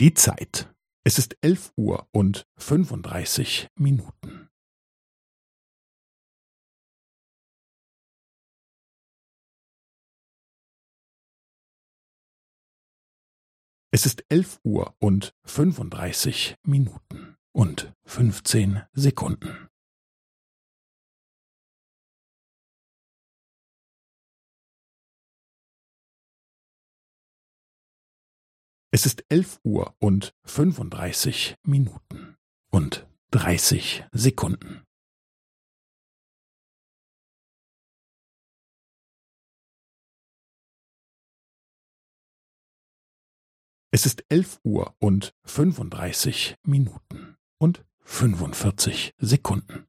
Die Zeit. Es ist elf Uhr und fünfunddreißig Minuten. Es ist elf Uhr und fünfunddreißig Minuten und fünfzehn Sekunden. Es ist elf Uhr und fünfunddreißig Minuten und dreißig Sekunden. Es ist elf Uhr und fünfunddreißig Minuten und fünfundvierzig Sekunden.